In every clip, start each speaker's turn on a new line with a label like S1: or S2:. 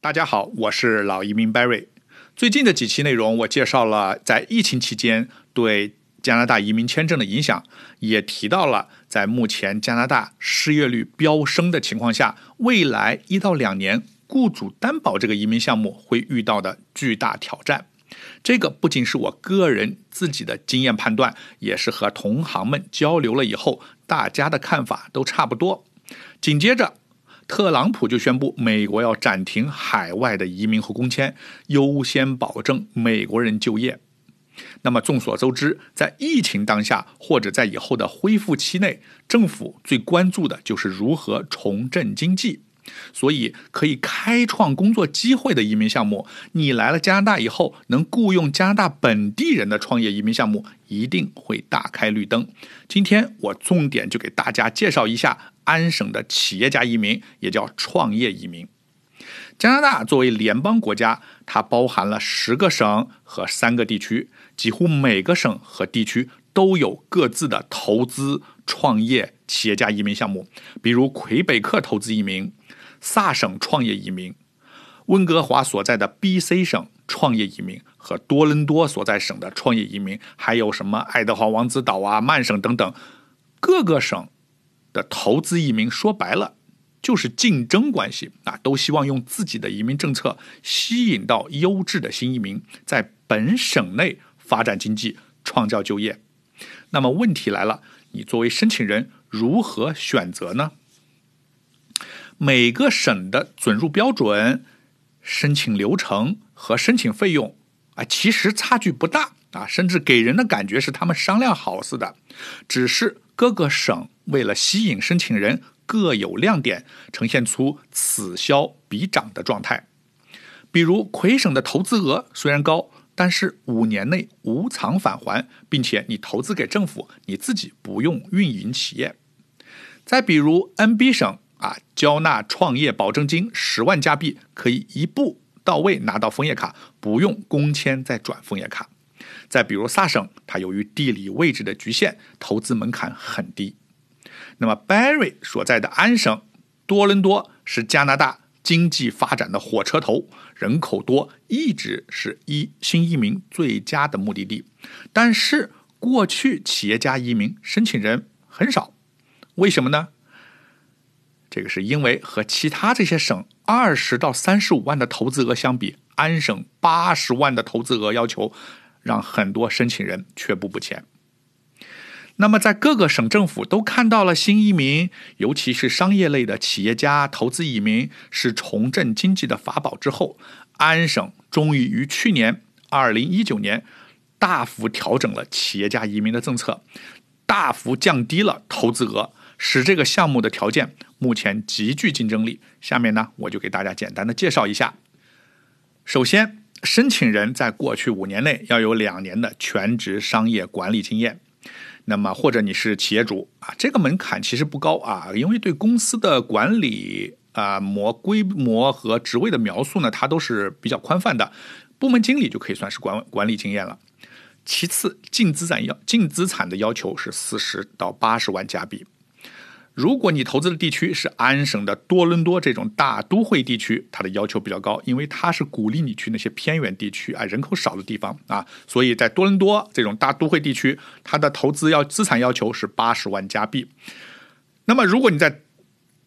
S1: 大家好，我是老移民 Barry。最近的几期内容，我介绍了在疫情期间对加拿大移民签证的影响，也提到了在目前加拿大失业率飙升的情况下，未来一到两年雇主担保这个移民项目会遇到的巨大挑战。这个不仅是我个人自己的经验判断，也是和同行们交流了以后，大家的看法都差不多。紧接着。特朗普就宣布，美国要暂停海外的移民和工签，优先保证美国人就业。那么众所周知，在疫情当下或者在以后的恢复期内，政府最关注的就是如何重振经济。所以，可以开创工作机会的移民项目，你来了加拿大以后能雇佣加拿大本地人的创业移民项目，一定会大开绿灯。今天我重点就给大家介绍一下安省的企业家移民，也叫创业移民。加拿大作为联邦国家，它包含了十个省和三个地区，几乎每个省和地区都有各自的投资创业企业家移民项目，比如魁北克投资移民。萨省创业移民，温哥华所在的 B.C 省创业移民和多伦多所在省的创业移民，还有什么爱德华王子岛啊、曼省等等，各个省的投资移民，说白了就是竞争关系啊，都希望用自己的移民政策吸引到优质的新移民，在本省内发展经济、创造就业。那么问题来了，你作为申请人如何选择呢？每个省的准入标准、申请流程和申请费用啊，其实差距不大啊，甚至给人的感觉是他们商量好似的。只是各个省为了吸引申请人，各有亮点，呈现出此消彼长的状态。比如魁省的投资额虽然高，但是五年内无偿返还，并且你投资给政府，你自己不用运营企业。再比如 NB 省。啊，交纳创业保证金十万加币，可以一步到位拿到枫叶卡，不用工签再转枫叶卡。再比如萨省，它由于地理位置的局限，投资门槛很低。那么 Barry 所在的安省多伦多是加拿大经济发展的火车头，人口多，一直是一新移民最佳的目的地。但是过去企业家移民申请人很少，为什么呢？这个是因为和其他这些省二十到三十五万的投资额相比，安省八十万的投资额要求，让很多申请人却步不前。那么，在各个省政府都看到了新移民，尤其是商业类的企业家投资移民是重振经济的法宝之后，安省终于于去年二零一九年大幅调整了企业家移民的政策，大幅降低了投资额。使这个项目的条件目前极具竞争力。下面呢，我就给大家简单的介绍一下。首先，申请人在过去五年内要有两年的全职商业管理经验。那么，或者你是企业主啊，这个门槛其实不高啊，因为对公司的管理啊模规模和职位的描述呢，它都是比较宽泛的。部门经理就可以算是管管理经验了。其次，净资产要净资产的要求是四十到八十万加币。如果你投资的地区是安省的多伦多这种大都会地区，它的要求比较高，因为它是鼓励你去那些偏远地区啊，人口少的地方啊，所以在多伦多这种大都会地区，它的投资要资产要求是八十万加币。那么如果你在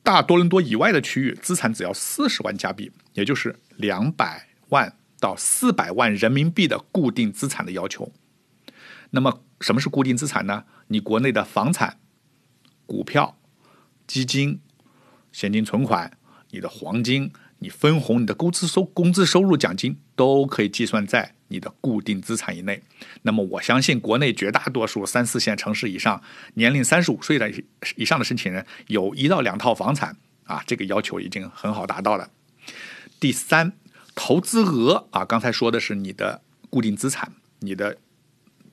S1: 大多伦多以外的区域，资产只要四十万加币，也就是两百万到四百万人民币的固定资产的要求。那么什么是固定资产呢？你国内的房产、股票。基金、现金存款、你的黄金、你分红、你的工资收工资收入、奖金都可以计算在你的固定资产以内。那么我相信，国内绝大多数三四线城市以上、年龄三十五岁的以上的申请人，有一到两套房产啊，这个要求已经很好达到了。第三，投资额啊，刚才说的是你的固定资产，你的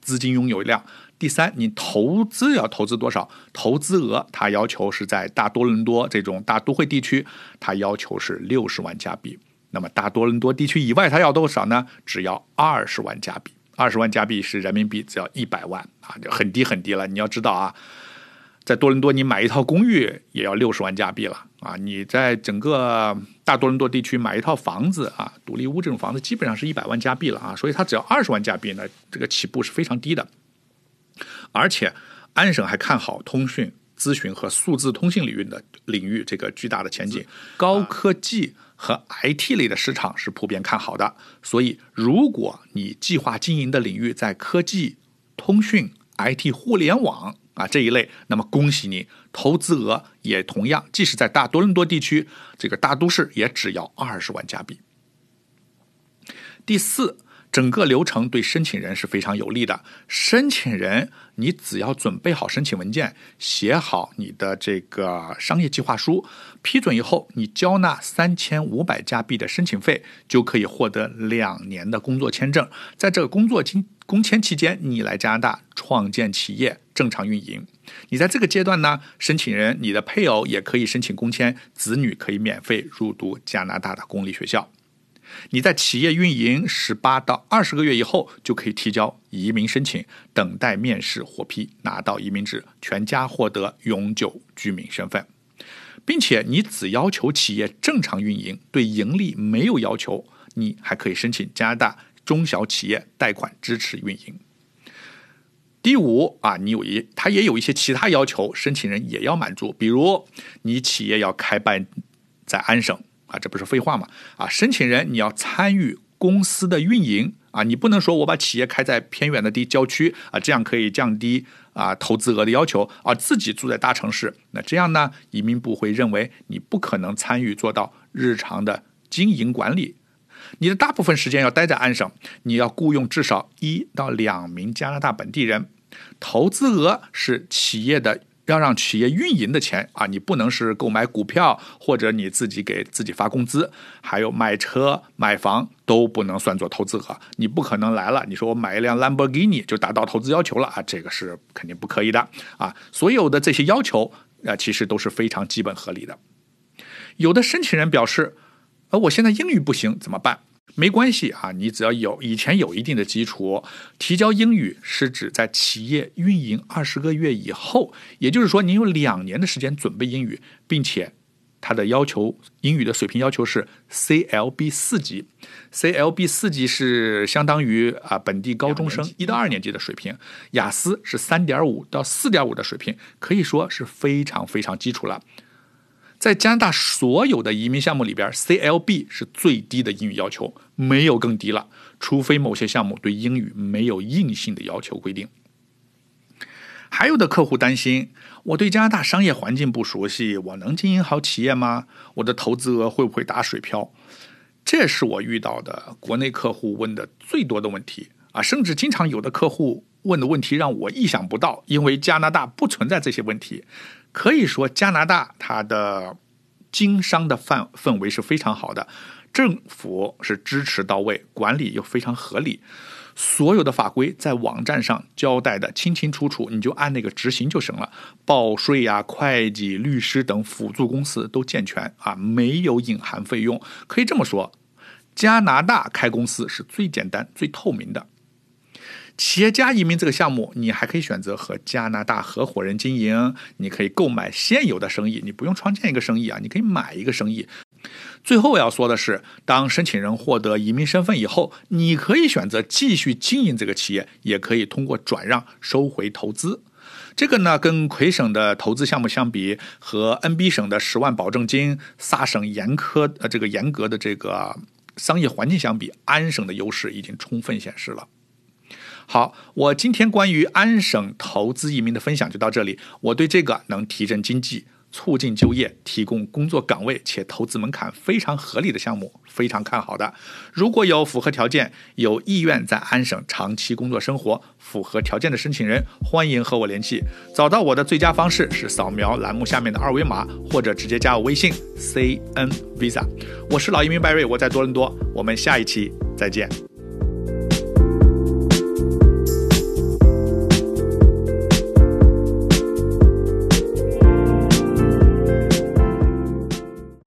S1: 资金拥有量。第三，你投资要投资多少？投资额它要求是在大多伦多这种大都会地区，它要求是六十万加币。那么大多伦多地区以外，它要多少呢？只要二十万加币。二十万加币是人民币只要一百万啊，就很低很低了。你要知道啊，在多伦多，你买一套公寓也要六十万加币了啊！你在整个大多伦多地区买一套房子啊，独立屋这种房子基本上是一百万加币了啊！所以它只要二十万加币呢，这个起步是非常低的。而且安省还看好通讯、咨询和数字通信领域的领域这个巨大的前景，高科技和 IT 类的市场是普遍看好的。所以，如果你计划经营的领域在科技、通讯、IT、互联网，啊，这一类，那么恭喜你，投资额也同样，即使在大多伦多地区这个大都市，也只要二十万加币。第四。整个流程对申请人是非常有利的。申请人，你只要准备好申请文件，写好你的这个商业计划书，批准以后，你交纳三千五百加币的申请费，就可以获得两年的工作签证。在这个工作期工签期间，你来加拿大创建企业，正常运营。你在这个阶段呢，申请人你的配偶也可以申请工签，子女可以免费入读加拿大的公立学校。你在企业运营十八到二十个月以后，就可以提交移民申请，等待面试获批，拿到移民纸，全家获得永久居民身份，并且你只要求企业正常运营，对盈利没有要求，你还可以申请加拿大中小企业贷款支持运营。第五啊，你有一，他也有一些其他要求，申请人也要满足，比如你企业要开办在安省。啊，这不是废话吗？啊，申请人你要参与公司的运营啊，你不能说我把企业开在偏远的地郊区啊，这样可以降低啊投资额的要求，而自己住在大城市，那这样呢，移民部会认为你不可能参与做到日常的经营管理。你的大部分时间要待在安省，你要雇佣至少一到两名加拿大本地人，投资额是企业的。要让企业运营的钱啊，你不能是购买股票或者你自己给自己发工资，还有买车买房都不能算作投资额。你不可能来了，你说我买一辆兰博基尼就达到投资要求了啊，这个是肯定不可以的啊。所有的这些要求啊，其实都是非常基本合理的。有的申请人表示，呃，我现在英语不行，怎么办？没关系啊，你只要有以前有一定的基础，提交英语是指在企业运营二十个月以后，也就是说你有两年的时间准备英语，并且它的要求英语的水平要求是 CLB 四级，CLB 四级是相当于啊本地高中生一到二年级的水平，雅思是三点五到四点五的水平，可以说是非常非常基础了。在加拿大所有的移民项目里边，CLB 是最低的英语要求，没有更低了，除非某些项目对英语没有硬性的要求规定。还有的客户担心，我对加拿大商业环境不熟悉，我能经营好企业吗？我的投资额会不会打水漂？这是我遇到的国内客户问的最多的问题啊，甚至经常有的客户问的问题让我意想不到，因为加拿大不存在这些问题。可以说，加拿大它的经商的范氛围是非常好的，政府是支持到位，管理又非常合理，所有的法规在网站上交代的清清楚楚，你就按那个执行就行了。报税呀、会计、律师等辅助公司都健全啊，没有隐含费用。可以这么说，加拿大开公司是最简单、最透明的。企业家移民这个项目，你还可以选择和加拿大合伙人经营。你可以购买现有的生意，你不用创建一个生意啊，你可以买一个生意。最后我要说的是，当申请人获得移民身份以后，你可以选择继续经营这个企业，也可以通过转让收回投资。这个呢，跟魁省的投资项目相比，和 NB 省的十万保证金、萨省严苛呃这个严格的这个商业环境相比，安省的优势已经充分显示了。好，我今天关于安省投资移民的分享就到这里。我对这个能提振经济、促进就业、提供工作岗位且投资门槛非常合理的项目非常看好的。如果有符合条件、有意愿在安省长期工作生活、符合条件的申请人，欢迎和我联系。找到我的最佳方式是扫描栏目下面的二维码，或者直接加我微信 c n visa。我是老移民白瑞，我在多伦多。我们下一期再见。